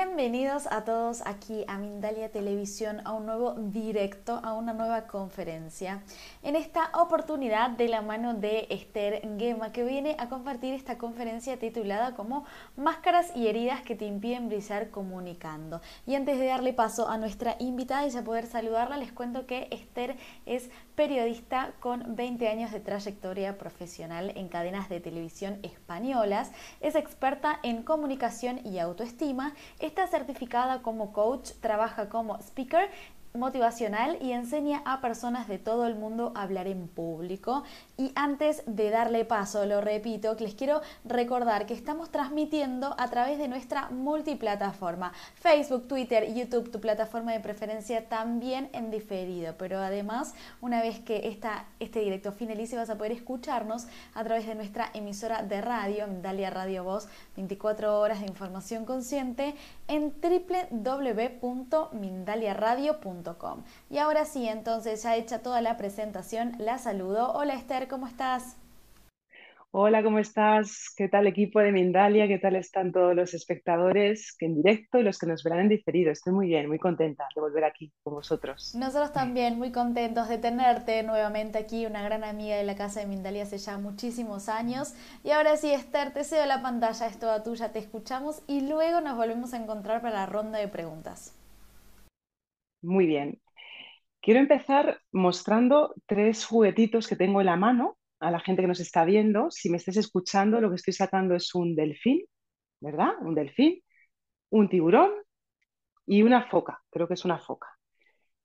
Bienvenidos a todos aquí a Mindalia Televisión, a un nuevo directo, a una nueva conferencia. En esta oportunidad de la mano de Esther Gema, que viene a compartir esta conferencia titulada como Máscaras y heridas que te impiden brillar comunicando. Y antes de darle paso a nuestra invitada y ya poder saludarla, les cuento que Esther es periodista con 20 años de trayectoria profesional en cadenas de televisión españolas, es experta en comunicación y autoestima, está certificada como coach, trabaja como speaker motivacional y enseña a personas de todo el mundo a hablar en público. Y antes de darle paso, lo repito, les quiero recordar que estamos transmitiendo a través de nuestra multiplataforma, Facebook, Twitter, YouTube, tu plataforma de preferencia también en diferido. Pero además, una vez que esta, este directo finalice, vas a poder escucharnos a través de nuestra emisora de radio, Dalia Radio Voz, 24 horas de información consciente en www.mindaliaradio.com. Y ahora sí, entonces ya hecha toda la presentación, la saludo. Hola Esther, ¿cómo estás? Hola, ¿cómo estás? ¿Qué tal equipo de Mindalia? ¿Qué tal están todos los espectadores que en directo y los que nos verán en diferido? Estoy muy bien, muy contenta de volver aquí con vosotros. Nosotros también muy contentos de tenerte nuevamente aquí, una gran amiga de la casa de Mindalia hace ya muchísimos años. Y ahora sí, Esther, te cedo la pantalla, es toda tuya, te escuchamos y luego nos volvemos a encontrar para la ronda de preguntas. Muy bien. Quiero empezar mostrando tres juguetitos que tengo en la mano a la gente que nos está viendo. Si me estés escuchando, lo que estoy sacando es un delfín, ¿verdad? Un delfín, un tiburón y una foca. Creo que es una foca.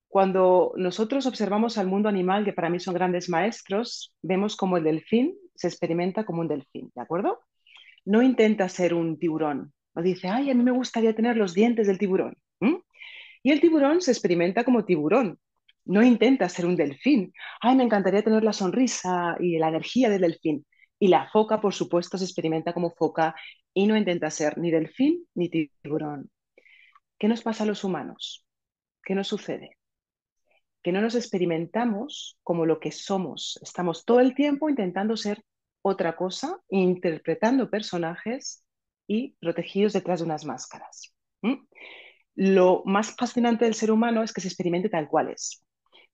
Cuando nosotros observamos al mundo animal, que para mí son grandes maestros, vemos como el delfín se experimenta como un delfín, ¿de acuerdo? No intenta ser un tiburón. No dice, ay, a mí me gustaría tener los dientes del tiburón. Y el tiburón se experimenta como tiburón, no intenta ser un delfín. Ay, me encantaría tener la sonrisa y la energía del delfín. Y la foca, por supuesto, se experimenta como foca y no intenta ser ni delfín ni tiburón. ¿Qué nos pasa a los humanos? ¿Qué nos sucede? Que no nos experimentamos como lo que somos. Estamos todo el tiempo intentando ser otra cosa, interpretando personajes y protegidos detrás de unas máscaras lo más fascinante del ser humano es que se experimente tal cual es.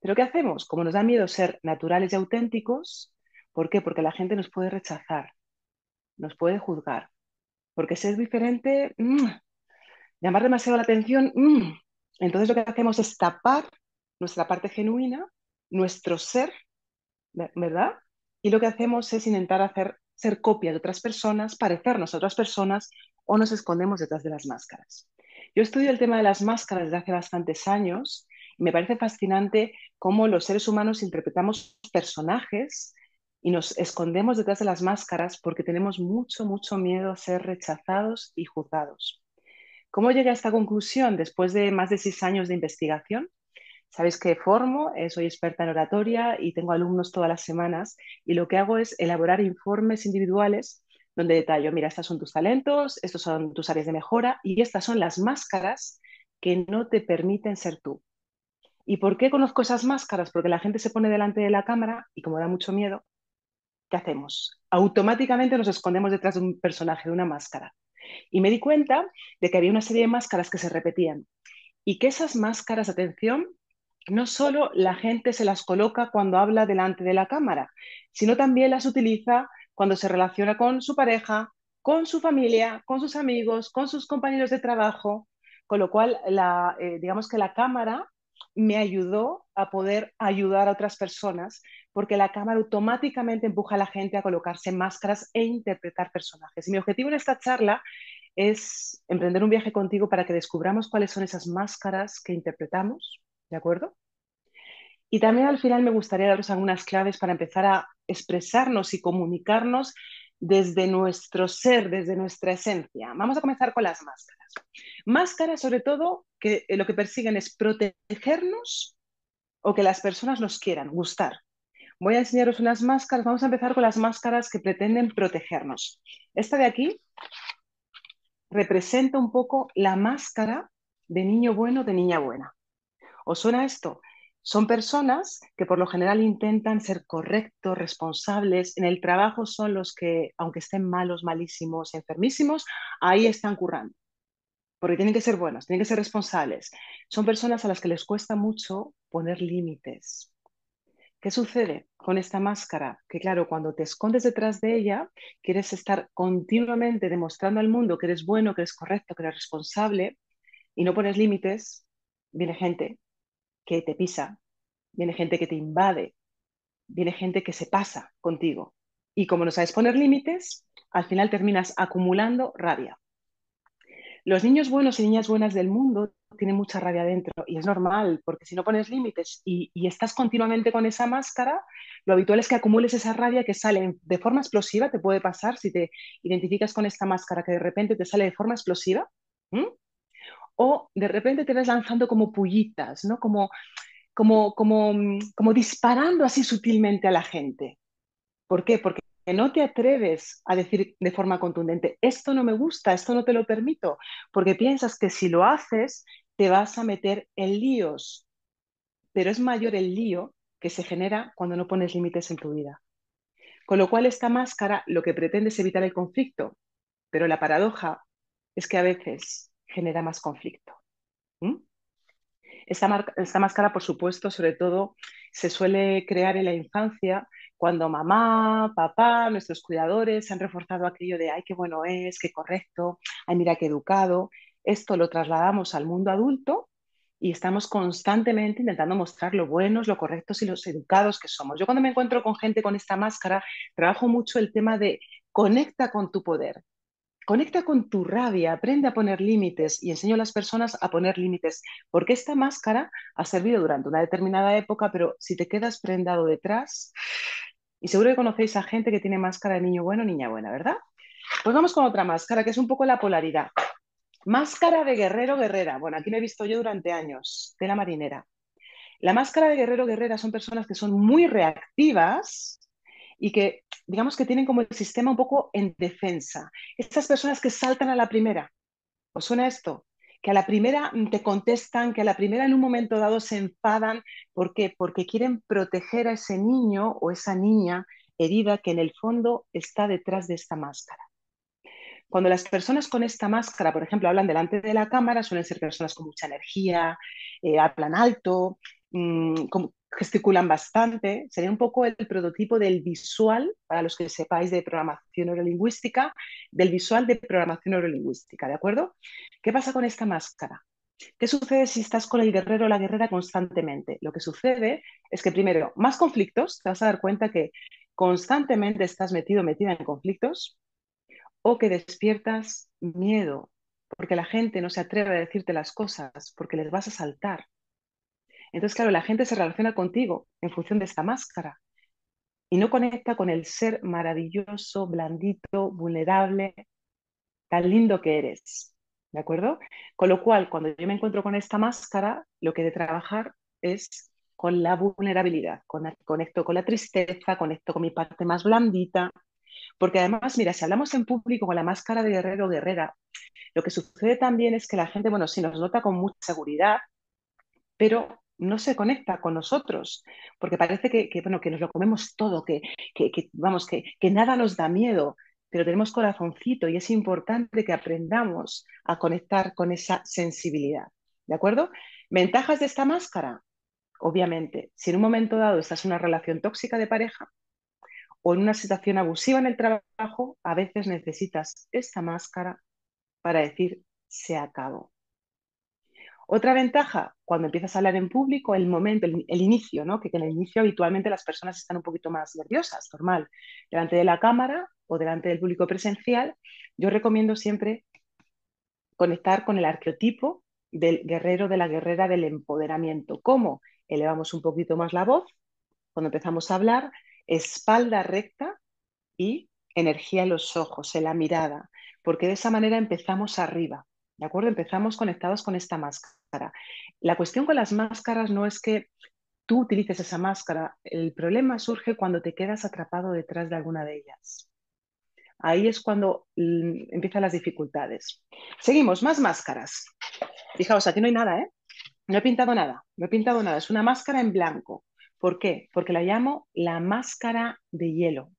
Pero ¿qué hacemos? Como nos da miedo ser naturales y auténticos, ¿por qué? Porque la gente nos puede rechazar, nos puede juzgar. Porque ser diferente, mm, llamar demasiado la atención, mm. entonces lo que hacemos es tapar nuestra parte genuina, nuestro ser, ¿verdad? Y lo que hacemos es intentar hacer ser copia de otras personas, parecernos a otras personas o nos escondemos detrás de las máscaras. Yo estudio el tema de las máscaras desde hace bastantes años y me parece fascinante cómo los seres humanos interpretamos personajes y nos escondemos detrás de las máscaras porque tenemos mucho, mucho miedo a ser rechazados y juzgados. ¿Cómo llegué a esta conclusión después de más de seis años de investigación? Sabéis que formo, eh, soy experta en oratoria y tengo alumnos todas las semanas y lo que hago es elaborar informes individuales donde detallo, mira, estos son tus talentos, estos son tus áreas de mejora y estas son las máscaras que no te permiten ser tú. ¿Y por qué conozco esas máscaras? Porque la gente se pone delante de la cámara y como da mucho miedo, ¿qué hacemos? Automáticamente nos escondemos detrás de un personaje, de una máscara. Y me di cuenta de que había una serie de máscaras que se repetían y que esas máscaras, atención, no solo la gente se las coloca cuando habla delante de la cámara, sino también las utiliza cuando se relaciona con su pareja, con su familia, con sus amigos, con sus compañeros de trabajo, con lo cual la, eh, digamos que la cámara me ayudó a poder ayudar a otras personas porque la cámara automáticamente empuja a la gente a colocarse máscaras e interpretar personajes. Y mi objetivo en esta charla es emprender un viaje contigo para que descubramos cuáles son esas máscaras que interpretamos, ¿de acuerdo? Y también al final me gustaría daros algunas claves para empezar a expresarnos y comunicarnos desde nuestro ser, desde nuestra esencia. Vamos a comenzar con las máscaras. Máscaras, sobre todo, que lo que persiguen es protegernos o que las personas nos quieran, gustar. Voy a enseñaros unas máscaras. Vamos a empezar con las máscaras que pretenden protegernos. Esta de aquí representa un poco la máscara de niño bueno, de niña buena. ¿Os suena esto? Son personas que por lo general intentan ser correctos, responsables. En el trabajo son los que, aunque estén malos, malísimos, enfermísimos, ahí están currando. porque tienen que ser buenos, tienen que ser responsables. Son personas a las que les cuesta mucho poner límites. ¿Qué sucede con esta máscara? Que claro, cuando te escondes detrás de ella, quieres estar continuamente demostrando al mundo que eres bueno, que eres correcto, que eres responsable y no pones límites, viene gente que te pisa, viene gente que te invade, viene gente que se pasa contigo. Y como no sabes poner límites, al final terminas acumulando rabia. Los niños buenos y niñas buenas del mundo tienen mucha rabia dentro y es normal, porque si no pones límites y, estás continuamente con esa máscara, lo habitual es que acumules esa rabia que sale de forma explosiva, te puede pasar si te identificas con esta máscara que de repente te sale de forma explosiva, o de repente te ves lanzando como pullitas, ¿no? Como, como, como, como disparando así sutilmente a la gente. ¿Por qué? Porque no te atreves a decir de forma contundente, esto no me gusta, esto no te lo permito, porque piensas que si lo haces te vas a meter en líos, pero es mayor el lío que se genera cuando no pones límites en tu vida. Con lo cual esta máscara lo que pretende es evitar el conflicto, pero la paradoja es que a veces genera más conflicto. Esta, esta, máscara, por supuesto, sobre todo se suele crear en la infancia cuando mamá, papá, nuestros cuidadores han reforzado aquello de, ay, qué bueno es, qué correcto, ay, mira qué educado. Esto lo trasladamos al mundo adulto y estamos constantemente intentando mostrar lo buenos, lo correctos y los educados que somos. Yo cuando me encuentro con gente con esta máscara, trabajo mucho el tema de conecta con tu poder, conecta con tu rabia, aprende a poner límites y enseño a las personas a poner límites, porque esta máscara ha servido durante una determinada época, pero si te quedas prendado detrás, y seguro que conocéis a gente que tiene máscara de niño bueno, niña buena, ¿verdad? Pues vamos con otra máscara, que es un poco la polaridad. Máscara de guerrero, guerrera. Bueno, aquí me he visto yo durante años, de la marinera. La máscara de guerrero, guerrera son personas que son muy reactivas y que, digamos que tienen como el sistema un poco en defensa. Estas personas que saltan a la primera. ¿Os suena esto? que a la primera te contestan, que a la primera en un momento dado se enfadan. ¿Por qué? Porque quieren proteger a ese niño o esa niña herida que en el fondo está detrás de esta máscara. Cuando las personas con esta máscara, por ejemplo, hablan delante de la cámara, suelen ser personas con mucha energía, eh, hablan alto, mmm, gesticulan bastante, sería un poco el prototipo del visual, para los que sepáis de programación neurolingüística, del visual de programación neurolingüística, ¿de acuerdo? ¿Qué pasa con esta máscara? ¿Qué sucede si estás con el guerrero o la guerrera constantemente? Lo que sucede es que primero, más conflictos, te vas a dar cuenta que constantemente estás metido, metida en conflictos, o que despiertas miedo, porque la gente no se atreve a decirte las cosas, porque les vas a saltar, entonces, claro, la gente se relaciona contigo en función de esta máscara y no conecta con el ser maravilloso, blandito, vulnerable, tan lindo que eres. ¿De acuerdo? Con lo cual, cuando yo me encuentro con esta máscara, lo que he de trabajar es con la vulnerabilidad. Conecto con la tristeza, conecto con mi parte más blandita. Porque además, mira, si hablamos en público con la máscara de guerrero o guerrera, lo que sucede también es que la gente, bueno, sí nos nota con mucha seguridad, pero no se conecta con nosotros, porque parece que, bueno, que nos lo comemos todo, que, vamos, que, nada nos da miedo, pero tenemos corazoncito y es importante que aprendamos a conectar con esa sensibilidad. ¿De acuerdo? Ventajas de esta máscara. Obviamente, si en un momento dado estás en una relación tóxica de pareja o en una situación abusiva en el trabajo, a veces necesitas esta máscara para decir se acabó. Otra ventaja, cuando empiezas a hablar en público, el momento, el, inicio, ¿no? que, en el inicio habitualmente las personas están un poquito más nerviosas, normal. Delante de la cámara o delante del público presencial, yo recomiendo siempre conectar con el arqueotipo del guerrero, de la guerrera del empoderamiento. ¿Cómo? Elevamos un poquito más la voz cuando empezamos a hablar, espalda recta y energía en los ojos, en la mirada, porque de esa manera empezamos arriba. ¿De acuerdo? Empezamos conectados con esta máscara. La cuestión con las máscaras no es que tú utilices esa máscara, el problema surge cuando te quedas atrapado detrás de alguna de ellas. Ahí es cuando mm, empiezan las dificultades. Seguimos, más máscaras. Fijaos, aquí no hay nada, ¿eh? No he pintado nada, no he pintado nada. Es una máscara en blanco. ¿Por qué? Porque la llamo la máscara de hielo.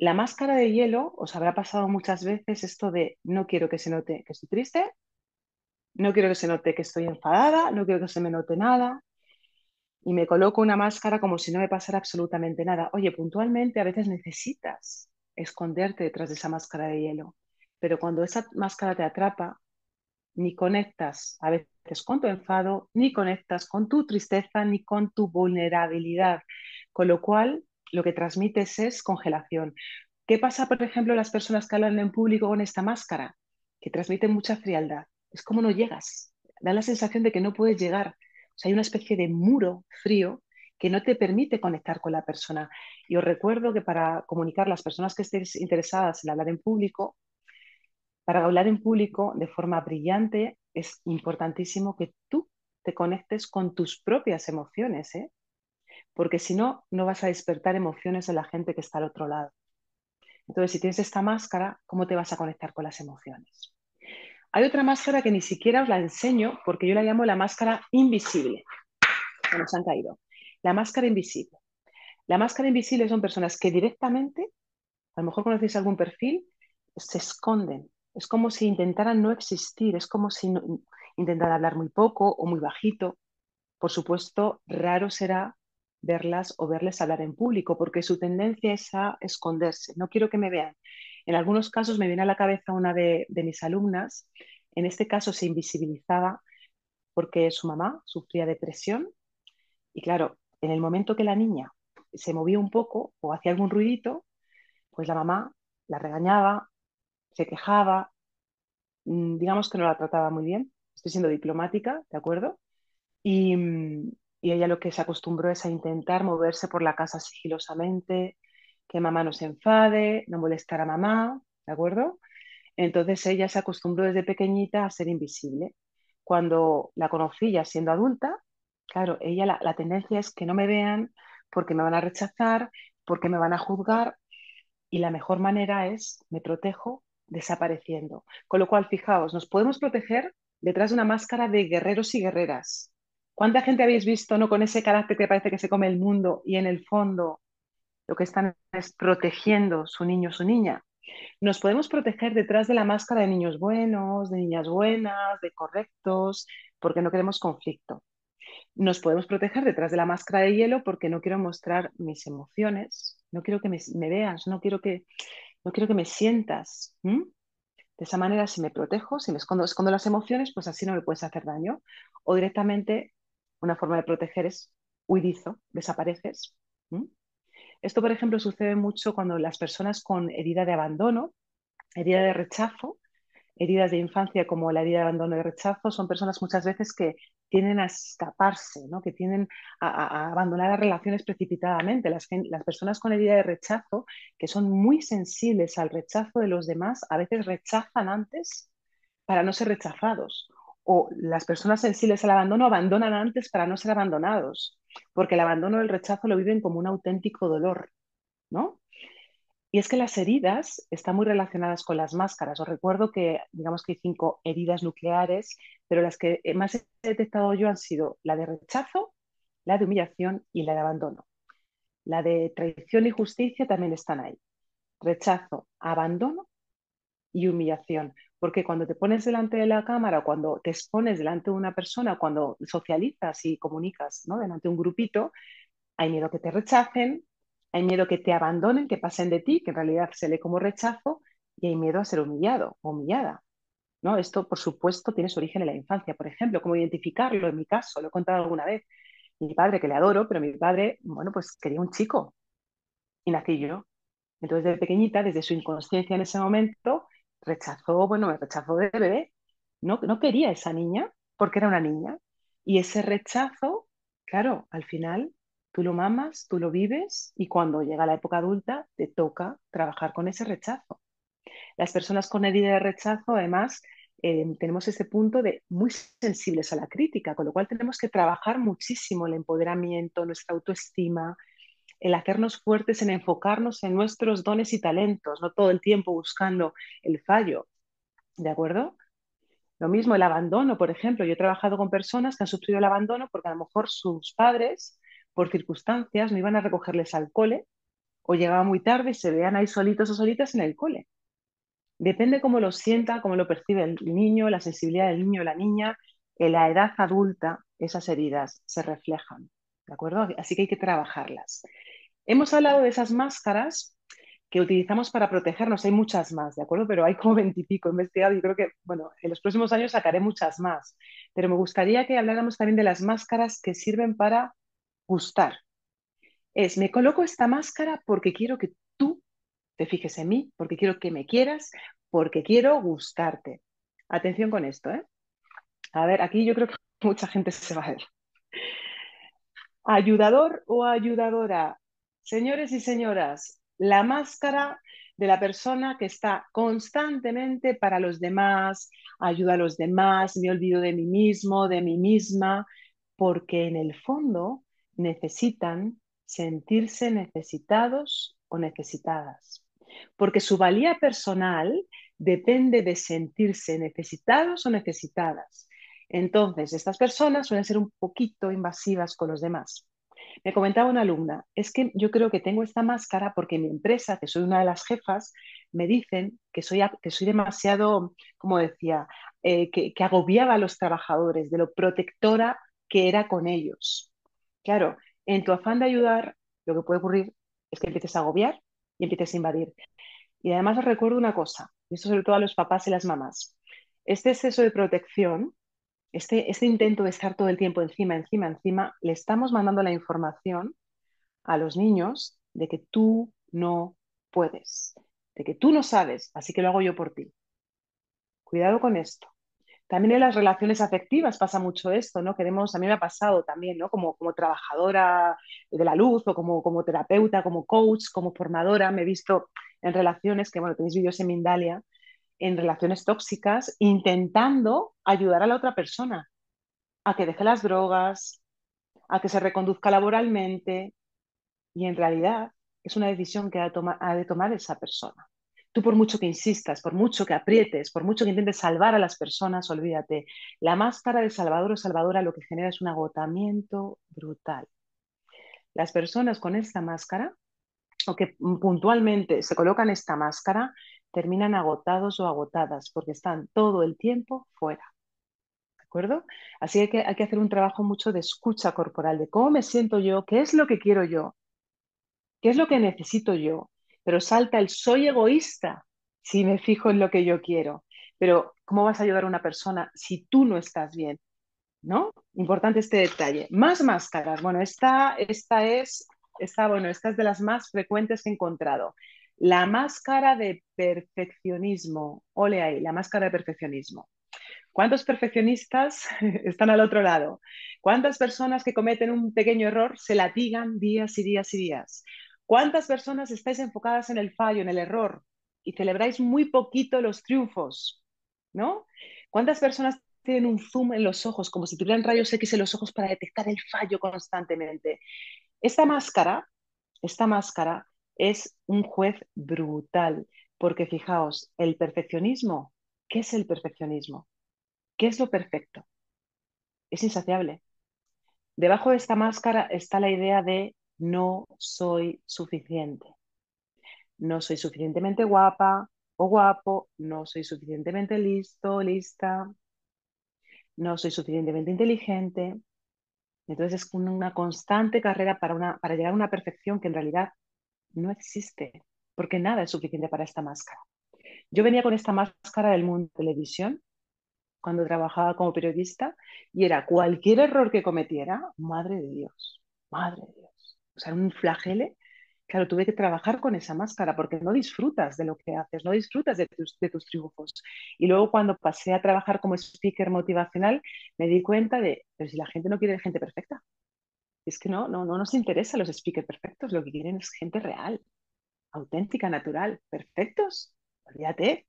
La máscara de hielo, os habrá pasado muchas veces esto de no quiero que se note que estoy triste, no quiero que se note que estoy enfadada, no quiero que se me note nada. Y me coloco una máscara como si no me pasara absolutamente nada. Oye, puntualmente a veces necesitas esconderte detrás de esa máscara de hielo, pero cuando esa máscara te atrapa, ni conectas a veces con tu enfado, ni conectas con tu tristeza, ni con tu vulnerabilidad. Con lo cual, lo que transmites es congelación. ¿Qué pasa, por ejemplo, las personas que hablan en público con esta máscara? Que transmiten mucha frialdad. Es como no llegas. Da la sensación de que no puedes llegar. O sea, hay una especie de muro frío que no te permite conectar con la persona. Y os recuerdo que para comunicar las personas que estéis interesadas en hablar en público, para hablar en público de forma brillante es importantísimo que tú te conectes con tus propias emociones, ¿eh? Porque si no, no vas a despertar emociones en la gente que está al otro lado. Entonces, si tienes esta máscara, ¿cómo te vas a conectar con las emociones? Hay otra máscara que ni siquiera os la enseño porque yo la llamo la máscara invisible. Que nos han caído. La máscara invisible. La máscara invisible son personas que directamente, a lo mejor conocéis algún perfil, se esconden, es como si intentaran no existir, es como si intentaran hablar muy poco o muy bajito. Por supuesto, raro será verlas o verles hablar en público, porque su tendencia es a esconderse. No quiero que me vean. En algunos casos me viene a la cabeza una de, mis alumnas, en este caso se invisibilizaba porque su mamá sufría depresión y claro, en el momento que la niña se movía un poco o hacía algún ruidito, pues la mamá la regañaba, se quejaba, mm, digamos que no la trataba muy bien, estoy siendo diplomática, ¿de acuerdo? Y, mm, y, ella lo que se acostumbró es a intentar moverse por la casa sigilosamente, que mamá no se enfade, no molestar a mamá, ¿de acuerdo? Entonces ella se acostumbró desde pequeñita a ser invisible. Cuando la conocí ya siendo adulta, claro, ella la, tendencia es que no me vean porque me van a rechazar, porque me van a juzgar y la mejor manera es me protejo desapareciendo. Con lo cual, fijaos, nos podemos proteger detrás de una máscara de guerreros y guerreras. ¿Cuánta gente habéis visto no con ese carácter que parece que se come el mundo y en el fondo lo que están es protegiendo su niño o su niña? Nos podemos proteger detrás de la máscara de niños buenos, de niñas buenas, de correctos, porque no queremos conflicto. Nos podemos proteger detrás de la máscara de hielo porque no quiero mostrar mis emociones, no quiero que me, veas, no quiero que, no quiero que me sientas. De esa manera, si me protejo, si me escondo, escondo las emociones, pues así no me puedes hacer daño. O directamente, una forma de proteger es huidizo, desapareces. Esto, por ejemplo, sucede mucho cuando las personas con herida de abandono, herida de rechazo, heridas de infancia como la herida de abandono y rechazo, son personas muchas veces que tienden a escaparse, ¿no? que tienden a, abandonar las relaciones precipitadamente. Las, las, personas con herida de rechazo, que son muy sensibles al rechazo de los demás, a veces rechazan antes para no ser rechazados. O las personas sensibles al abandono abandonan antes para no ser abandonados, porque el abandono o el rechazo lo viven como un auténtico dolor. ¿no? Y es que las heridas están muy relacionadas con las máscaras. Os recuerdo que, digamos que hay cinco heridas nucleares, pero las que más he detectado yo han sido la de rechazo, la de humillación y la de abandono. La de traición y justicia también están ahí. Rechazo, abandono y humillación. Porque cuando te pones delante de la cámara, cuando te expones delante de una persona, cuando socializas y comunicas ¿no? delante de un grupito, hay miedo que te rechacen, hay miedo que te abandonen, que pasen de ti, que en realidad se lee como rechazo, y hay miedo a ser humillado humillada. ¿no? Esto, por supuesto, tiene su origen en la infancia. Por ejemplo, ¿cómo identificarlo? En mi caso, lo he contado alguna vez. Mi padre, que le adoro, pero mi padre, bueno, pues quería un chico. Y nací yo. Entonces, de pequeñita, desde su inconsciencia en ese momento, rechazó, bueno, me rechazó de bebé. No, no quería esa niña porque era una niña. Y ese rechazo, claro, al final Tú lo mamas, tú lo vives y cuando llega la época adulta te toca trabajar con ese rechazo. Las personas con herida de rechazo, además, eh, tenemos ese punto de muy sensibles a la crítica, con lo cual tenemos que trabajar muchísimo el empoderamiento, nuestra autoestima, el hacernos fuertes en enfocarnos en nuestros dones y talentos, no todo el tiempo buscando el fallo. ¿De acuerdo? Lo mismo el abandono, por ejemplo. Yo he trabajado con personas que han sufrido el abandono porque a lo mejor sus padres por circunstancias no iban a recogerles al cole o llegaban muy tarde y se vean ahí solitos o solitas en el cole. Depende cómo lo sienta, cómo lo percibe el niño, la sensibilidad del niño o la niña. En la edad adulta, esas heridas se reflejan, ¿de acuerdo? Así que hay que trabajarlas. Hemos hablado de esas máscaras que utilizamos para protegernos. Hay muchas más, ¿de acuerdo? Pero hay como veintipico investigados y creo que, bueno, en los próximos años sacaré muchas más. Pero me gustaría que habláramos también de las máscaras que sirven para gustar. Es, me coloco esta máscara porque quiero que tú te fijes en mí, porque quiero que me quieras, porque quiero gustarte. Atención con esto, ¿eh? A ver, aquí yo creo que mucha gente se va a ver. Ayudador o ayudadora. Señores y señoras, la máscara de la persona que está constantemente para los demás, ayuda a los demás, me olvido de mí mismo, de mí misma, porque en el fondo necesitan sentirse necesitados o necesitadas. Porque su valía personal depende de sentirse necesitados o necesitadas. Entonces, estas personas suelen ser un poquito invasivas con los demás. Me comentaba una alumna, es que yo creo que tengo esta máscara porque mi empresa, que soy una de las jefas, me dicen que soy, que soy demasiado, como decía, eh, que, que agobiaba a los trabajadores, de lo protectora que era con ellos. Claro, en tu afán de ayudar, lo que puede ocurrir es que empieces a agobiar y empieces a invadir. Y además os recuerdo una cosa, y esto sobre todo a los papás y las mamás. Este exceso de protección, este, este intento de estar todo el tiempo encima, encima, encima, le estamos mandando la información a los niños de que tú no puedes, de que tú no sabes, así que lo hago yo por ti. Cuidado con esto. También en las relaciones afectivas pasa mucho esto, ¿no? Queremos, a mí me ha pasado también, ¿no? Como, trabajadora de la luz o como, como terapeuta, como coach, como formadora, me he visto en relaciones, que bueno, tenéis vídeos en Mindalia, en relaciones tóxicas, intentando ayudar a la otra persona a que deje las drogas, a que se reconduzca laboralmente, y en realidad es una decisión que ha de tomar esa persona. Tú por mucho que insistas, por mucho que aprietes, por mucho que intentes salvar a las personas, olvídate. La máscara de salvador o salvadora lo que genera es un agotamiento brutal. Las personas con esta máscara, o que puntualmente se colocan esta máscara, terminan agotados o agotadas porque están todo el tiempo fuera. ¿De acuerdo? Así que hay que hacer un trabajo mucho de escucha corporal, de cómo me siento yo, qué es lo que quiero yo, qué es lo que necesito yo, pero salta el soy egoísta si me fijo en lo que yo quiero. Pero ¿cómo vas a ayudar a una persona si tú no estás bien? ¿No? Importante este detalle. Más máscaras. Bueno, esta, esta es, esta, bueno, esta es de las más frecuentes que he encontrado. La máscara de perfeccionismo. Ole ahí, la máscara de perfeccionismo. ¿Cuántos perfeccionistas están al otro lado? ¿Cuántas personas que cometen un pequeño error se latigan días y días y días? ¿Cuántas personas estáis enfocadas en el fallo, en el error y celebráis muy poquito los triunfos? ¿No? ¿Cuántas personas tienen un zoom en los ojos, como si tuvieran rayos X en los ojos para detectar el fallo constantemente? Esta máscara, esta máscara es un juez brutal, porque fijaos, el perfeccionismo, ¿qué es el perfeccionismo? ¿Qué es lo perfecto? Es insaciable. Debajo de esta máscara está la idea de no soy suficiente. No soy suficientemente guapa o guapo, no soy suficientemente listo, lista, no soy suficientemente inteligente. Entonces es una constante carrera para, una, para llegar a una perfección que en realidad no existe, porque nada es suficiente para esta máscara. Yo venía con esta máscara del mundo de televisión cuando trabajaba como periodista y era cualquier error que cometiera, madre de Dios, madre de Dios o sea, un flagele, claro, tuve que trabajar con esa máscara porque no disfrutas de lo que haces, no disfrutas de tus, de tus triunfos. Y luego cuando pasé a trabajar como speaker motivacional, me di cuenta de, pero si la gente no quiere gente perfecta, es que no, no, no nos interesa los speakers perfectos, lo que quieren es gente real, auténtica, natural, perfectos, olvídate.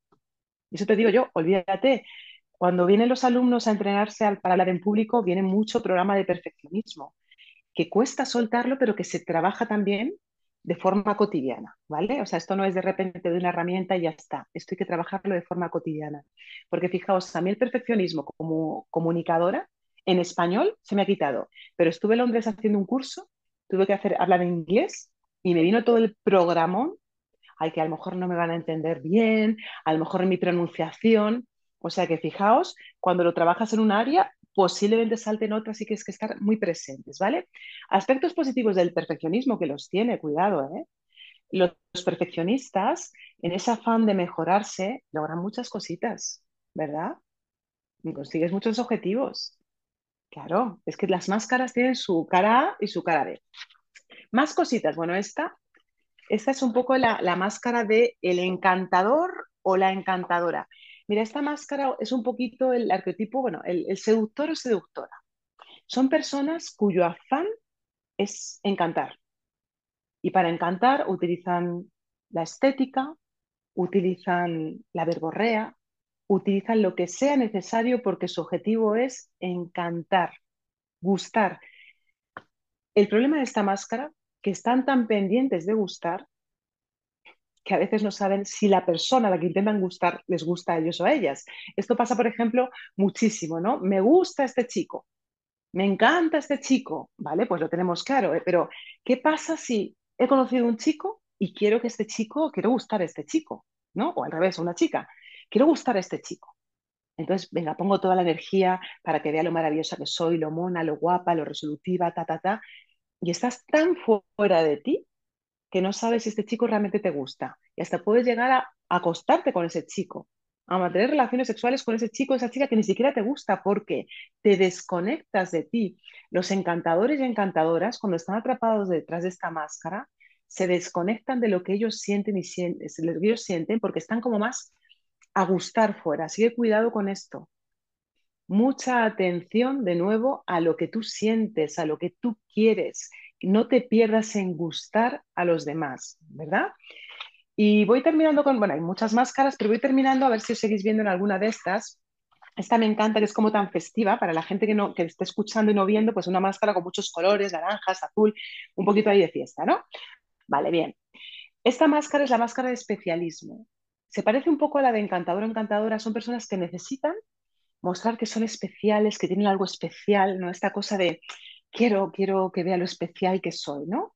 Y eso te digo yo, olvídate. Cuando vienen los alumnos a entrenarse para hablar en público, viene mucho programa de perfeccionismo que cuesta soltarlo, pero que se trabaja también de forma cotidiana, ¿vale? O sea, esto no es de repente de una herramienta y ya está. Esto hay que trabajarlo de forma cotidiana. Porque fijaos, a mí el perfeccionismo como comunicadora en español se me ha quitado, pero estuve en Londres haciendo un curso, tuve que hacer, hablar en inglés y me vino todo el programón hay que a lo mejor no me van a entender bien, a lo mejor mi pronunciación. O sea que fijaos, cuando lo trabajas en un área, posiblemente salten otras y que es que estar muy presentes, ¿vale? Aspectos positivos del perfeccionismo que los tiene, cuidado, ¿eh? Los perfeccionistas, en ese afán de mejorarse, logran muchas cositas, ¿verdad? Y consigues muchos objetivos. Claro, es que las máscaras tienen su cara A y su cara B. Más cositas. Bueno, esta, esta es un poco la, máscara de el encantador o la encantadora. Mira, esta máscara es un poquito el arquetipo, bueno, el, el seductor o seductora. Son personas cuyo afán es encantar. Y para encantar utilizan la estética, utilizan la verborrea, utilizan lo que sea necesario porque su objetivo es encantar, gustar. El problema de esta máscara, que están tan pendientes de gustar, que a veces no saben si la persona a la que intentan gustar les gusta a ellos o a ellas. Esto pasa, por ejemplo, muchísimo, ¿no? Me gusta este chico, me encanta este chico, ¿vale? Pues lo tenemos claro, ¿eh? pero ¿qué pasa si he conocido un chico y quiero que este chico, quiero gustar a este chico, ¿no? O al revés, una chica quiero gustar a este chico. Entonces, venga, pongo toda la energía para que vea lo maravillosa que soy, lo mona, lo guapa, lo resolutiva, ta, ta, ta. Y estás tan fuera de ti que no sabes si este chico realmente te gusta. Y hasta puedes llegar a acostarte con ese chico, a mantener relaciones sexuales con ese chico, esa chica que ni siquiera te gusta porque te desconectas de ti. Los encantadores y encantadoras, cuando están atrapados detrás de esta máscara, se desconectan de lo que ellos sienten y sienten, ellos sienten porque están como más a gustar fuera. Así que cuidado con esto. Mucha atención de nuevo a lo que tú sientes, a lo que tú quieres. No te pierdas en gustar a los demás, ¿verdad? Y voy terminando con, bueno, hay muchas máscaras, pero voy terminando a ver si os seguís viendo en alguna de estas. Esta me encanta, que es como tan festiva para la gente que, no, que escuchando y no viendo, pues una máscara con muchos colores, naranjas, azul, un poquito ahí de fiesta, ¿no? Vale, bien. Esta máscara es la máscara de especialismo se parece un poco a la de encantador o encantadora. Son personas que necesitan mostrar que son especiales, que tienen algo especial, ¿no? Esta cosa de quiero, quiero que vea lo especial que soy, ¿no?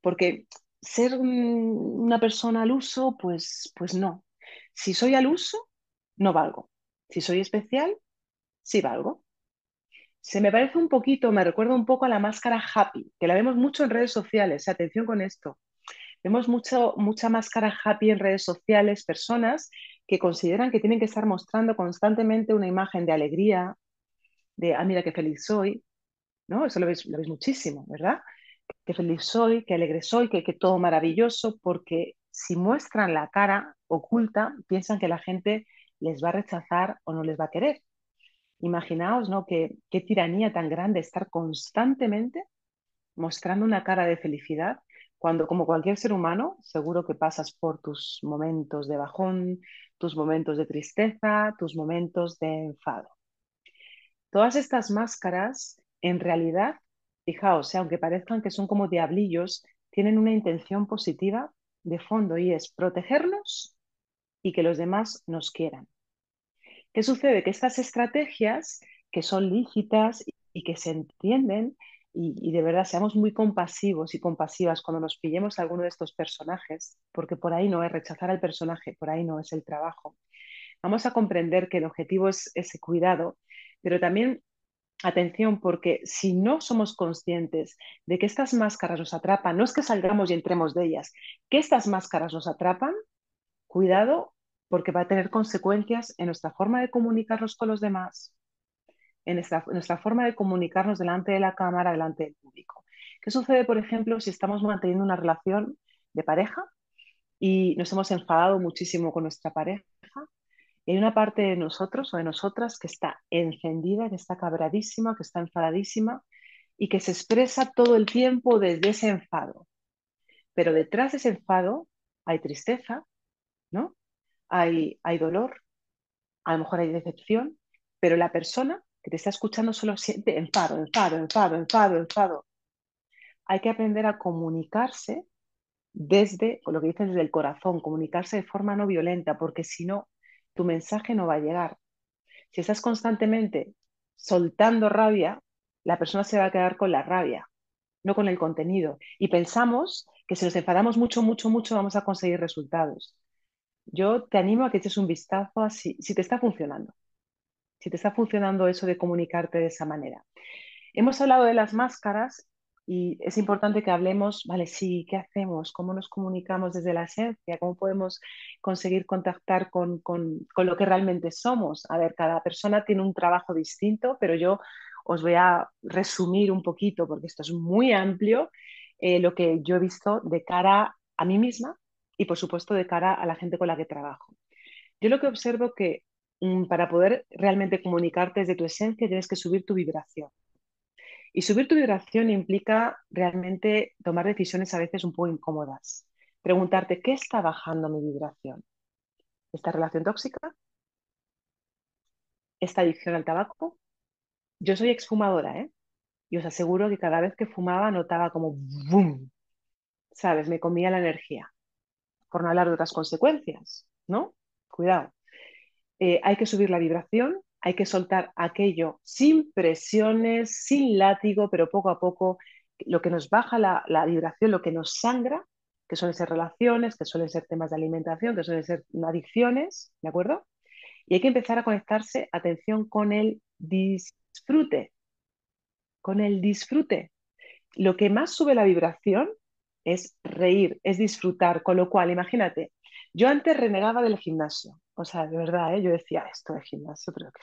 Porque ser una persona al uso, pues, pues no. Si soy al uso, no valgo. Si soy especial, sí valgo. Se me parece un poquito, me recuerda un poco a la máscara happy, que la vemos mucho en redes sociales. Atención con esto. Vemos mucho, mucha máscara happy en redes sociales, personas que consideran que tienen que estar mostrando constantemente una imagen de alegría, de, ah, mira qué feliz soy, ¿no? Eso lo veis, lo veis muchísimo, ¿verdad? Qué feliz soy, qué alegre soy, que, que todo maravilloso, porque si muestran la cara oculta, piensan que la gente les va a rechazar o no les va a querer. Imaginaos, ¿no? Qué, qué tiranía tan grande estar constantemente mostrando una cara de felicidad cuando, como cualquier ser humano, seguro que pasas por tus momentos de bajón, tus momentos de tristeza, tus momentos de enfado. Todas estas máscaras, en realidad, fijaos, eh, aunque parezcan que son como diablillos, tienen una intención positiva de fondo y es protegernos y que los demás nos quieran. ¿Qué sucede? Que estas estrategias, que son lícitas y que se entienden, y, de verdad seamos muy compasivos y compasivas cuando nos pillemos a alguno de estos personajes, porque por ahí no es rechazar al personaje, por ahí no es el trabajo. Vamos a comprender que el objetivo es ese cuidado, pero también atención, porque si no somos conscientes de que estas máscaras nos atrapan, no es que salgamos y entremos de ellas, que estas máscaras nos atrapan, cuidado porque va a tener consecuencias en nuestra forma de comunicarnos con los demás, en nuestra, forma de comunicarnos delante de la cámara, delante del público. ¿Qué sucede, por ejemplo, si estamos manteniendo una relación de pareja y nos hemos enfadado muchísimo con nuestra pareja? Y hay una parte de nosotros o de nosotras que está encendida, que está cabradísima, que está enfadadísima y que se expresa todo el tiempo desde ese enfado. Pero detrás de ese enfado hay tristeza, ¿no? Hay, hay dolor, a lo mejor hay decepción, pero la persona que te está escuchando solo siente enfado, enfado, enfado, enfado, enfado. Hay que aprender a comunicarse desde, lo que dices, desde el corazón, comunicarse de forma no violenta, porque si no, tu mensaje no va a llegar. Si estás constantemente soltando rabia, la persona se va a quedar con la rabia, no con el contenido. Y pensamos que si nos enfadamos mucho, mucho, mucho, vamos a conseguir resultados. Yo te animo a que eches un vistazo a si, si te está funcionando, si te está funcionando eso de comunicarte de esa manera. Hemos hablado de las máscaras y es importante que hablemos, vale, sí, ¿qué hacemos? ¿Cómo nos comunicamos desde la esencia? ¿Cómo podemos conseguir contactar con, lo que realmente somos? A ver, cada persona tiene un trabajo distinto, pero yo os voy a resumir un poquito, porque esto es muy amplio, eh, lo que yo he visto de cara a mí misma y, por supuesto, de cara a la gente con la que trabajo. Yo lo que observo que mm, para poder realmente comunicarte desde tu esencia tienes que subir tu vibración. Y subir tu vibración implica realmente tomar decisiones a veces un poco incómodas. Preguntarte, ¿qué está bajando mi vibración? ¿Esta relación tóxica? ¿Esta adicción al tabaco? Yo soy exfumadora, ¿eh? Y os aseguro que cada vez que fumaba notaba como ¡boom! ¿Sabes? Me comía la energía. Por no hablar de otras consecuencias, ¿no? Cuidado. Eh, hay que subir la vibración hay que soltar aquello sin presiones, sin látigo, pero poco a poco lo que nos baja la, vibración, lo que nos sangra, que suelen ser relaciones, que suelen ser temas de alimentación, que suelen ser adicciones, ¿de acuerdo? Y hay que empezar a conectarse, atención, con el disfrute, con el disfrute. Lo que más sube la vibración es reír, es disfrutar, con lo cual, imagínate, yo antes renegaba del gimnasio, o sea, de verdad, ¿eh? yo decía, esto de gimnasio, pero que,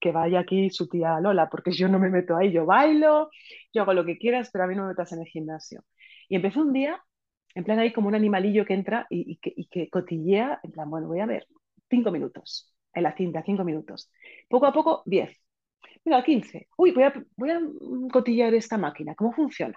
que vaya aquí su tía Lola, porque yo no me meto ahí, yo bailo, yo hago lo que quieras, pero a mí no me metas en el gimnasio. Y empecé un día, en plan ahí como un animalillo que entra y, que, y que cotillea, en plan, bueno, voy a ver, cinco minutos, en la cinta, cinco minutos. Poco a poco, diez. Mira, quince. Uy, voy a, voy a cotillear esta máquina, ¿cómo funciona?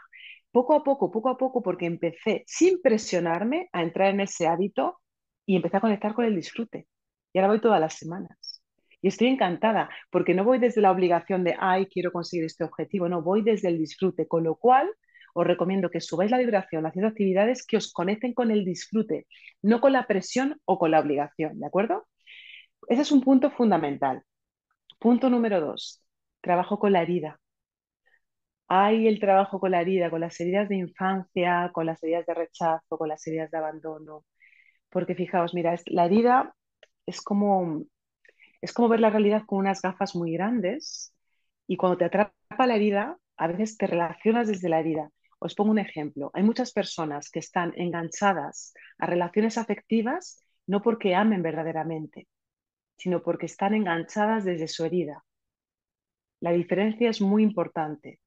Poco a poco, poco a poco, porque empecé sin presionarme a entrar en ese hábito y empecé a conectar con el disfrute. Y ahora voy todas las semanas. Y estoy encantada, porque no voy desde la obligación de, ay, quiero conseguir este objetivo, no, voy desde el disfrute, con lo cual os recomiendo que subáis la vibración haciendo actividades que os conecten con el disfrute, no con la presión o con la obligación, ¿de acuerdo? Ese es un punto fundamental. Punto número dos, trabajo con la herida. Hay el trabajo con la herida, con las heridas de infancia, con las heridas de rechazo, con las heridas de abandono, porque fijaos, mira, la herida es como, es como ver la realidad con unas gafas muy grandes y cuando te atrapa la herida, a veces te relacionas desde la herida. Os pongo un ejemplo. Hay muchas personas que están enganchadas a relaciones afectivas no porque amen verdaderamente, sino porque están enganchadas desde su herida. La diferencia es muy importante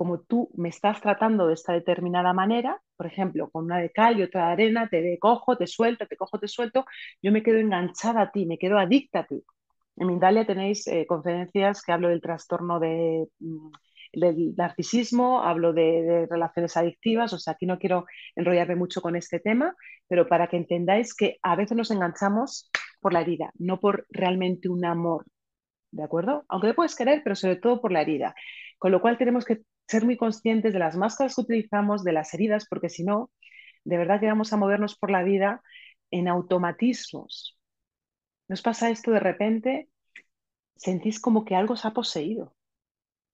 como tú me estás tratando de esta determinada manera, por ejemplo, con una de cal y otra de arena, te cojo, te suelto, te cojo, te suelto, yo me quedo enganchada a ti, me quedo adicta a ti. En Mindalia tenéis eh, conferencias que hablo del trastorno mm, del narcisismo, hablo de, de, relaciones adictivas, o sea, aquí no quiero enrollarme mucho con este tema, pero para que entendáis que a veces nos enganchamos por la herida, no por realmente un amor, ¿de acuerdo? Aunque le puedes querer, pero sobre todo por la herida. Con lo cual tenemos que ser muy conscientes de las máscaras que utilizamos, de las heridas, porque si no, de verdad que vamos a movernos por la vida en automatismos. ¿Nos pasa esto de repente? Sentís como que algo os ha poseído,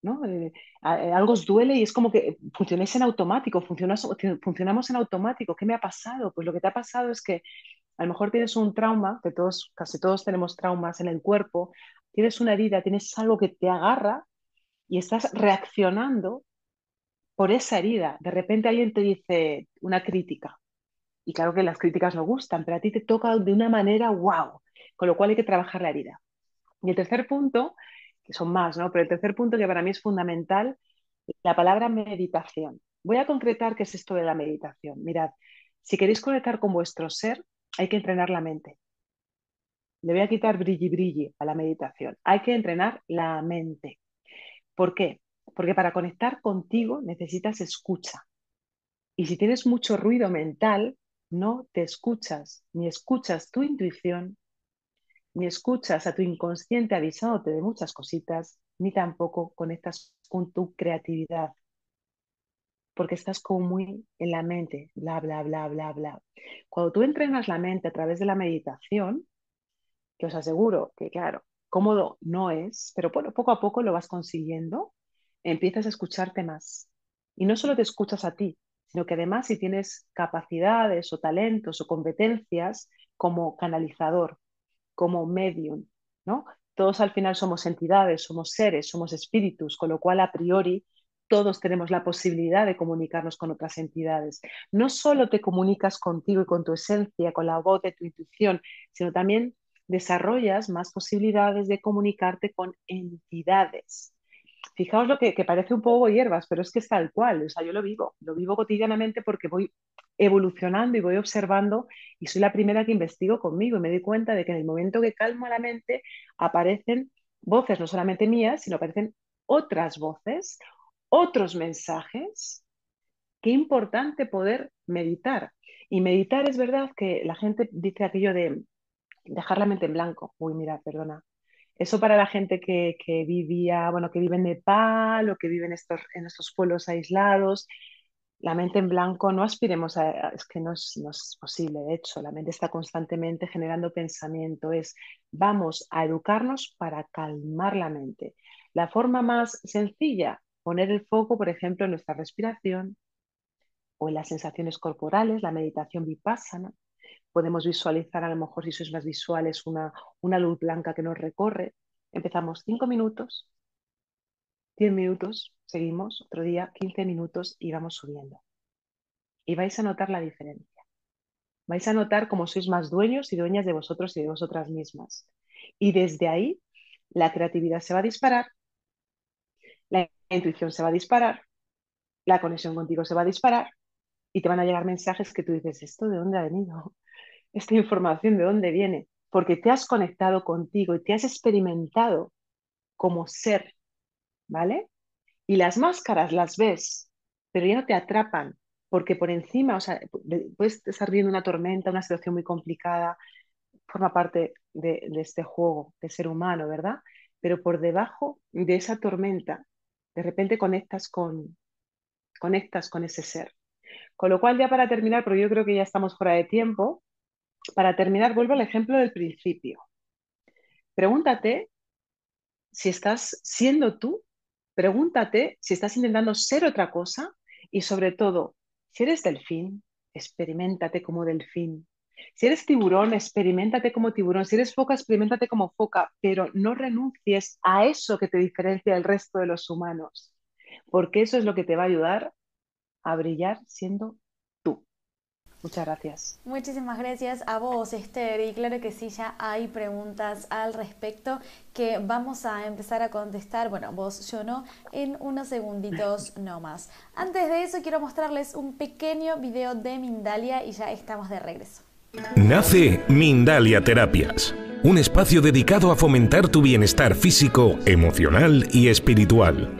¿no? Eh, eh, algo os duele y es como que funcionáis en automático, funcionamos en automático. ¿Qué me ha pasado? Pues lo que te ha pasado es que a lo mejor tienes un trauma, que todos, casi todos tenemos traumas en el cuerpo, tienes una herida, tienes algo que te agarra y estás reaccionando por esa herida. De repente alguien te dice una crítica. Y claro que las críticas no gustan, pero a ti te toca de una manera wow. Con lo cual hay que trabajar la herida. Y el tercer punto, que son más, ¿no? Pero el tercer punto que para mí es fundamental, la palabra meditación. Voy a concretar qué es esto de la meditación. Mirad, si queréis conectar con vuestro ser, hay que entrenar la mente. Le voy a quitar brilli brilli a la meditación. Hay que entrenar la mente. ¿Por qué? Porque para conectar contigo necesitas escucha. Y si tienes mucho ruido mental, no te escuchas, ni escuchas tu intuición, ni escuchas a tu inconsciente avisándote de muchas cositas, ni tampoco conectas con tu creatividad. Porque estás como muy en la mente, bla, bla, bla, bla, bla. Cuando tú entrenas la mente a través de la meditación, que os aseguro que, claro, cómodo no es, pero bueno, poco a poco lo vas consiguiendo, empiezas a escucharte más. Y no solo te escuchas a ti, sino que además si tienes capacidades o talentos o competencias como canalizador, como medium, ¿no? Todos al final somos entidades, somos seres, somos espíritus, con lo cual a priori todos tenemos la posibilidad de comunicarnos con otras entidades. No solo te comunicas contigo y con tu esencia, con la voz de tu intuición, sino también desarrollas más posibilidades de comunicarte con entidades. Fijaos lo que, parece un poco hierbas, pero es que es tal cual, o sea, yo lo vivo, lo vivo cotidianamente porque voy evolucionando y voy observando y soy la primera que investigo conmigo y me doy cuenta de que en el momento que calmo la mente aparecen voces no solamente mías, sino aparecen otras voces, otros mensajes. Qué importante poder meditar. Y meditar es verdad que la gente dice aquello de dejar la mente en blanco. Uy, mira, perdona. Eso para la gente que, vivía, bueno, que vive en Nepal o que vive en estos, en estos pueblos aislados, la mente en blanco, no aspiremos a, es que no es, no es, posible, de hecho, la mente está constantemente generando pensamiento, es vamos a educarnos para calmar la mente. La forma más sencilla, poner el foco, por ejemplo, en nuestra respiración o en las sensaciones corporales, la meditación vipassana. Podemos visualizar, a lo mejor si sois más visuales, una, una luz blanca que nos recorre. Empezamos cinco minutos, 10 minutos, seguimos, otro día 15 minutos y vamos subiendo. Y vais a notar la diferencia. Vais a notar cómo sois más dueños y dueñas de vosotros y de vosotras mismas. Y desde ahí la creatividad se va a disparar la intuición se va a disparar, la conexión contigo se va a disparar y te van a llegar mensajes que tú dices, ¿esto de dónde ha venido? ¿Esta información de dónde viene? Porque te has conectado contigo y te has experimentado como ser, ¿vale? Y las máscaras las ves, pero ya no te atrapan, porque por encima, o sea, puedes estar viendo una tormenta, una situación muy complicada, forma parte de, este juego de ser humano, ¿verdad? Pero por debajo de esa tormenta de repente conectas con, conectas con ese ser. Con lo cual, ya para terminar, porque yo creo que ya estamos fuera de tiempo, para terminar, vuelvo al ejemplo del principio. Pregúntate si estás siendo tú, pregúntate si estás intentando ser otra cosa y sobre todo, si eres delfín, experimentate como delfín. Si eres tiburón, experimentate como tiburón. Si eres foca, experimentate como foca, pero no renuncies a eso que te diferencia del resto de los humanos, porque eso es lo que te va a ayudar a brillar siendo. Muchas gracias. Muchísimas gracias a vos, Esther. Y claro que sí, ya hay preguntas al respecto que vamos a empezar a contestar. Bueno, vos, yo no, en unos segunditos no más. Antes de eso, quiero mostrarles un pequeño video de Mindalia y ya estamos de regreso. Nace Mindalia Terapias, un espacio dedicado a fomentar tu bienestar físico, emocional y espiritual.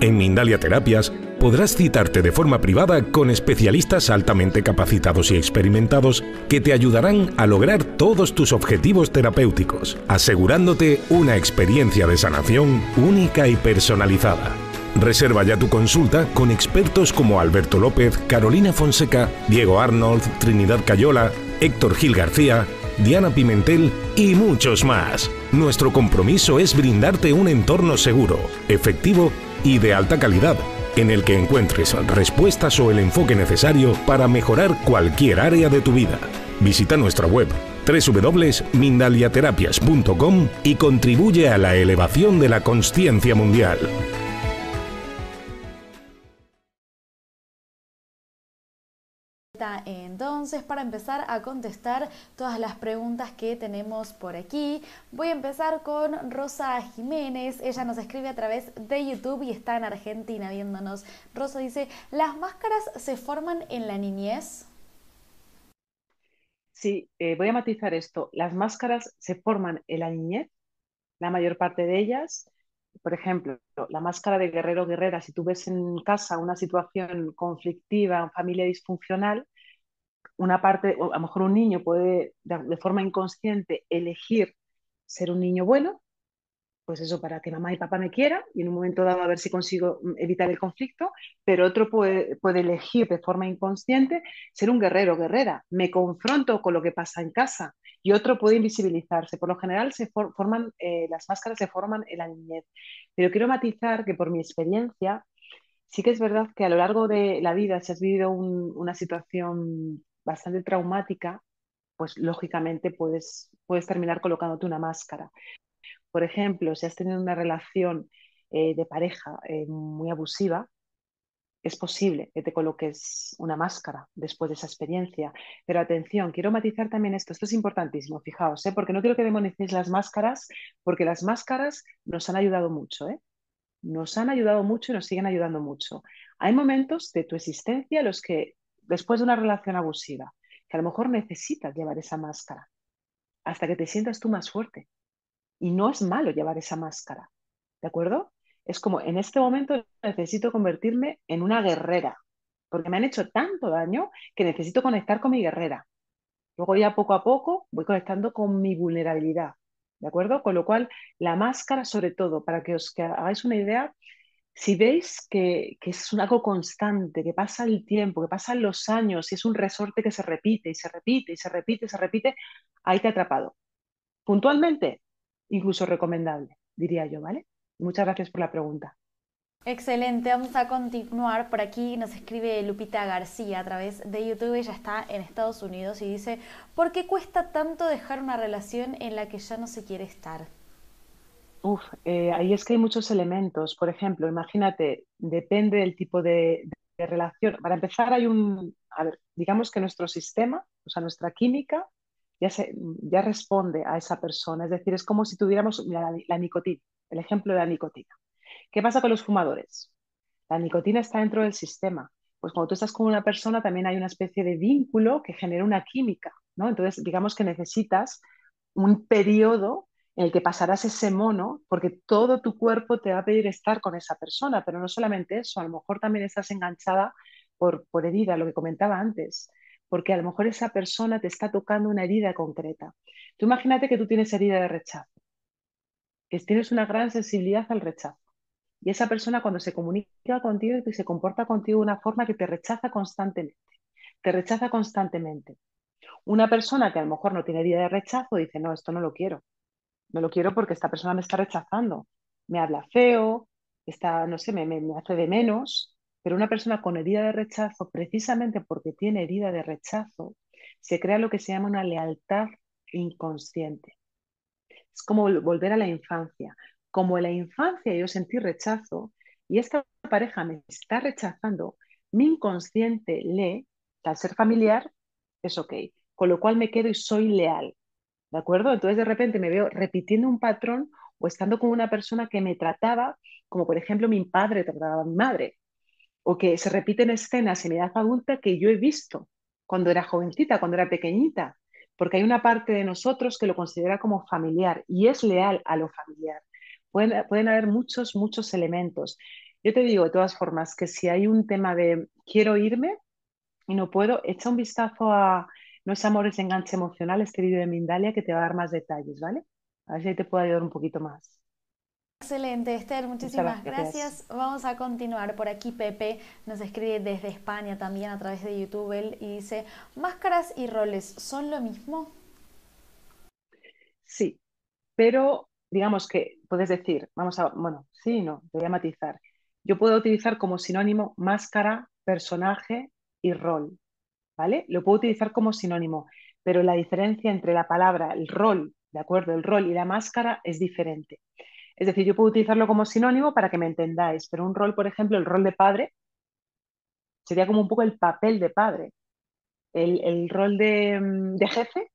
En Mindalia Terapias podrás citarte de forma privada con especialistas altamente capacitados y experimentados que te ayudarán a lograr todos tus objetivos terapéuticos, asegurándote una experiencia de sanación única y personalizada. Reserva ya tu consulta con expertos como Alberto López, Carolina Fonseca, Diego Arnold, Trinidad Cayola, Héctor Gil García, Diana Pimentel y muchos más. Nuestro compromiso es brindarte un entorno seguro, efectivo y de alta calidad, en el que encuentres respuestas o el enfoque necesario para mejorar cualquier área de tu vida. Visita nuestra web www.mindaliaterapias.com y contribuye a la elevación de la conciencia mundial. Entonces, para empezar a contestar todas las preguntas que tenemos por aquí, voy a empezar con Rosa Jiménez. Ella nos escribe a través de YouTube y está en Argentina viéndonos. Rosa dice, ¿las máscaras se forman en la niñez? Sí, eh, voy a matizar esto. Las máscaras se forman en la niñez, la mayor parte de ellas. Por ejemplo, la máscara de guerrero guerrera, si tú ves en casa una situación conflictiva, familia disfuncional, una parte, a lo mejor un niño puede de, forma inconsciente elegir ser un niño bueno, pues eso para que mamá y papá me quieran y en un momento dado a ver si consigo mm, evitar el conflicto, pero otro puede, puede elegir de forma inconsciente ser un guerrero, guerrera, me confronto con lo que pasa en casa y otro puede invisibilizarse. Por lo general se forman, eh, las máscaras se forman en la niñez, pero quiero matizar que por mi experiencia Sí que es verdad que a lo largo de la vida, si has vivido una situación bastante traumática, pues lógicamente puedes, puedes terminar colocándote una máscara. Por ejemplo, si has tenido una relación eh, de pareja eh, muy abusiva, es posible que te coloques una máscara después de esa experiencia. Pero atención, quiero matizar también esto, esto es importantísimo, fijaos, ¿eh? porque no quiero que demonicéis las máscaras, porque las máscaras nos han ayudado mucho, ¿eh? nos han ayudado mucho y nos siguen ayudando mucho. Hay momentos de tu existencia en los que, después de una relación abusiva, que a lo mejor necesitas llevar esa máscara hasta que te sientas tú más fuerte. Y no es malo llevar esa máscara, ¿de acuerdo? Es como, en este momento necesito convertirme en una guerrera, porque me han hecho tanto daño que necesito conectar con mi guerrera. Luego ya poco a poco voy conectando con mi vulnerabilidad, ¿de acuerdo? Con lo cual, la máscara, sobre todo, para que os hagáis una idea, si veis que, que, es algo constante, que pasa el tiempo, que pasan los años y es un resorte que se repite y se repite y se repite y se repite, ahí te ha atrapado. Puntualmente, incluso recomendable, diría yo, ¿vale? Muchas gracias por la pregunta. Excelente, vamos a continuar. Por aquí nos escribe Lupita García a través de YouTube. Ella está en Estados Unidos y dice, ¿por qué cuesta tanto dejar una relación en la que ya no se quiere estar? Uf, eh, ahí es que hay muchos elementos. Por ejemplo, imagínate, depende del tipo de, relación. Para empezar, hay un, a ver, digamos que nuestro sistema, o sea, nuestra química, ya, se, ya responde a esa persona. Es decir, es como si tuviéramos la, nicotina, el ejemplo de la nicotina. ¿Qué pasa con los fumadores? La nicotina está dentro del sistema. Pues cuando tú estás con una persona también hay una especie de vínculo que genera una química, ¿no? Entonces, digamos que necesitas un periodo en el que pasarás ese mono, porque todo tu cuerpo te va a pedir estar con esa persona, pero no solamente eso, a lo mejor también estás enganchada por, por herida, lo que comentaba antes, porque a lo mejor esa persona te está tocando una herida concreta. Tú imagínate que tú tienes herida de rechazo, que tienes una gran sensibilidad al rechazo, y esa persona cuando se comunica contigo y se comporta contigo de una forma que te rechaza constantemente, te rechaza constantemente. Una persona que a lo mejor no tiene herida de rechazo dice, no, esto no lo quiero, no lo quiero porque esta persona me está rechazando, me habla feo, está, no sé, me, me, hace de menos, pero una persona con herida de rechazo, precisamente porque tiene herida de rechazo, se crea lo que se llama una lealtad inconsciente. Es como volver a la infancia. Como en la infancia yo sentí rechazo y esta pareja me está rechazando, mi inconsciente lee, al ser familiar, es ok, con lo cual me quedo y soy leal. ¿De acuerdo? Entonces de repente me veo repitiendo un patrón o estando con una persona que me trataba como por ejemplo mi padre trataba a mi madre. O que se repiten escenas en edad adulta que yo he visto cuando era jovencita, cuando era pequeñita. Porque hay una parte de nosotros que lo considera como familiar y es leal a lo familiar. Pueden, pueden haber muchos, muchos elementos. Yo te digo de todas formas que si hay un tema de quiero irme y no puedo, echa un vistazo a, no es amor, es enganche emocional, este vídeo de Mindalia que te va a dar más detalles, ¿vale? A ver si te puedo ayudar un poquito más. Excelente, Esther, muchísimas gracias. Vamos a continuar. Por aquí Pepe nos escribe desde España también a través de YouTube él, y dice, ¿máscaras y roles son lo mismo? Sí, pero digamos que puedes decir, vamos a, bueno, sí y no, te voy a matizar. Yo puedo utilizar como sinónimo máscara, personaje y rol. ¿Vale? Lo puedo utilizar como sinónimo, pero la diferencia entre la palabra, el rol, ¿de acuerdo? El rol y la máscara es diferente. Es decir, yo puedo utilizarlo como sinónimo para que me entendáis, pero un rol, por ejemplo, el rol de padre, sería como un poco el papel de padre. El, rol de, mm, de jefe,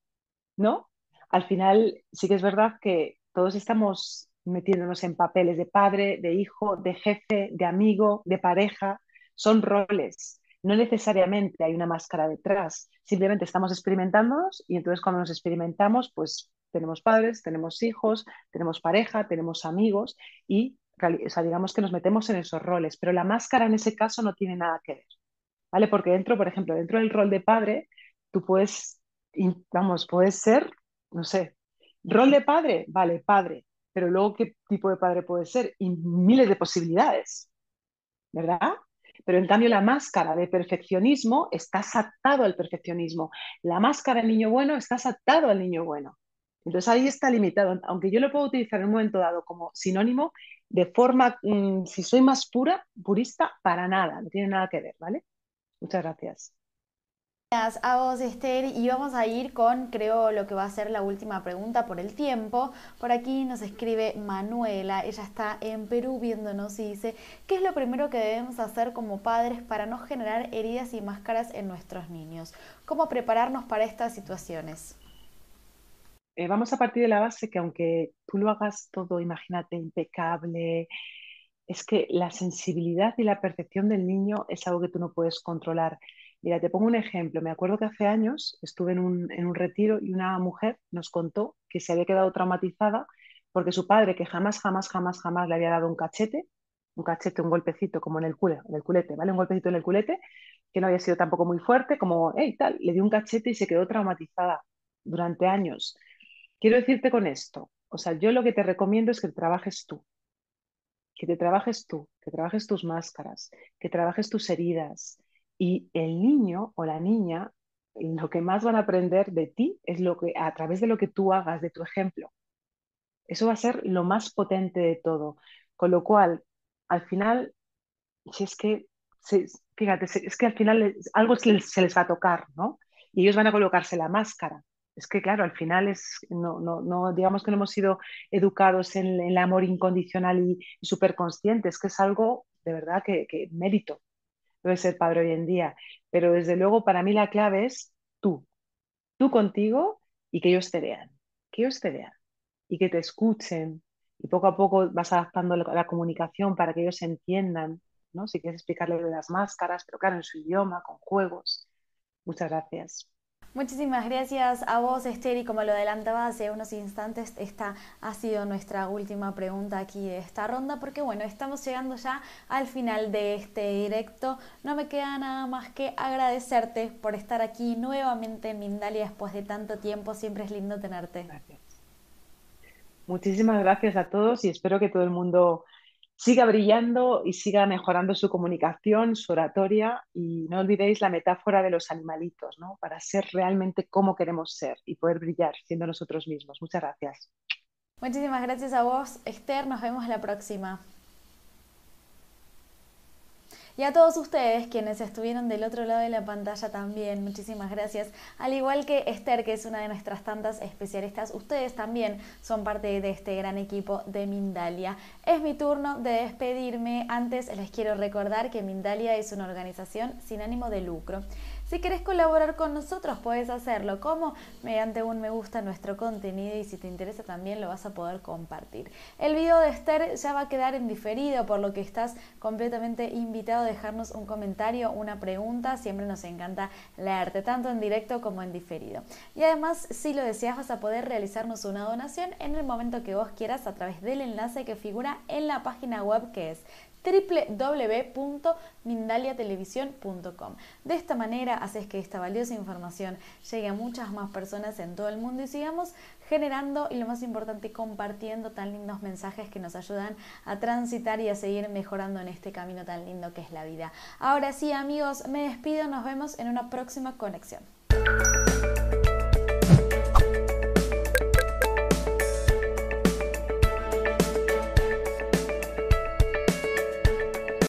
¿no? Al final sí que es verdad que todos estamos metiéndonos en papeles de padre, de hijo, de jefe, de amigo, de pareja. Son roles. No necesariamente hay una máscara detrás, simplemente estamos experimentándonos y entonces cuando nos experimentamos, pues tenemos padres, tenemos hijos, tenemos pareja, tenemos amigos y digamos que nos metemos en esos roles, pero la máscara en ese caso no tiene nada que ver, ¿vale? Porque dentro, por ejemplo, dentro del rol de padre, tú puedes, vamos, puedes ser, no sé, rol de padre, vale, padre, pero luego qué tipo de padre puede ser y miles de posibilidades, ¿verdad? Pero en cambio la máscara de perfeccionismo está atado al perfeccionismo. La máscara del niño bueno está atado al niño bueno. Entonces ahí está limitado. Aunque yo lo puedo utilizar en un momento dado como sinónimo, de forma, mm, si soy más pura, purista, para nada, no tiene nada que ver, ¿vale? Muchas gracias. Gracias a vos, Esther. Y vamos a ir con, creo, lo que va a ser la última pregunta por el tiempo. Por aquí nos escribe Manuela. Ella está en Perú viéndonos y dice, ¿qué es lo primero que debemos hacer como padres para no generar heridas y máscaras en nuestros niños? ¿Cómo prepararnos para estas situaciones? Eh, vamos a partir de la base que aunque tú lo hagas todo, imagínate, impecable, es que la sensibilidad y la percepción del niño es algo que tú no puedes controlar. Mira, te pongo un ejemplo. Me acuerdo que hace años estuve en un, retiro y una mujer nos contó que se había quedado traumatizada porque su padre, que jamás, jamás, jamás, jamás le había dado un cachete, un cachete, un golpecito como en el, en el culete, ¿vale? Un golpecito en el culete, que no había sido tampoco muy fuerte, como, hey, tal, le dio un cachete y se quedó traumatizada durante años. Quiero decirte con esto, o sea, yo lo que te recomiendo es que trabajes tú, que te trabajes tú, que trabajes tus máscaras, que trabajes tus heridas, y el niño o la niña, lo que más van a aprender de ti es lo que, a través de lo que tú hagas, de tu ejemplo. Eso va a ser lo más potente de todo. Con lo cual, al final, si es que, fíjate, es que al final algo se les, va a tocar, ¿no? Y ellos van a colocarse la máscara. Es que, claro, al final es, no, no, no digamos que no hemos sido educados en, el amor incondicional y, súper conscientes, que es algo de verdad que mérito debe ser padre hoy en día. Pero desde luego para mí la clave es tú, tú contigo y que ellos te vean, que ellos te vean y que te escuchen. Y poco a poco vas adaptando la, comunicación para que ellos entiendan, ¿no? Si quieres explicarle las máscaras, pero claro, en su idioma, con juegos. Muchas gracias. Muchísimas gracias a vos, Esther, y como lo adelantaba hace unos instantes, esta ha sido nuestra última pregunta aquí de esta ronda, porque bueno, estamos llegando ya al final de este directo. No me queda nada más que agradecerte por estar aquí nuevamente en Mindalia después de tanto tiempo. Siempre es lindo tenerte. Muchísimas gracias a todos y espero que todo el mundo siga brillando y siga mejorando su comunicación, su oratoria y no olvidéis la metáfora de los animalitos, ¿no? Para ser realmente como queremos ser y poder brillar siendo nosotros mismos. Muchas gracias. Muchísimas gracias a vos, Esther. Nos vemos la próxima. Y a todos ustedes quienes estuvieron del otro lado de la pantalla también, muchísimas gracias. Al igual que Esther, que es una de nuestras tantas especialistas, ustedes también son parte de este gran equipo de Mindalia. Es mi turno de despedirme. Antes les quiero recordar que Mindalia es una organización sin ánimo de lucro. Si querés colaborar con nosotros, puedes hacerlo como mediante un me gusta a nuestro contenido y si te interesa también lo vas a poder compartir. El video de Esther ya va a quedar en diferido, por lo que estás completamente invitado a dejarnos un comentario, una pregunta. Siempre nos encanta leerte, tanto en directo como en diferido. Y además, si lo deseas, vas a poder realizarnos una donación en el momento que vos quieras a través del enlace que figura en la página web que es www.mindaliatelevisión.com. De esta manera haces que esta valiosa información llegue a muchas más personas en todo el mundo y sigamos generando y lo más importante compartiendo tan lindos mensajes que nos ayudan a transitar y a seguir mejorando en este camino tan lindo que es la vida. Ahora sí amigos, me despido, nos vemos en una próxima conexión.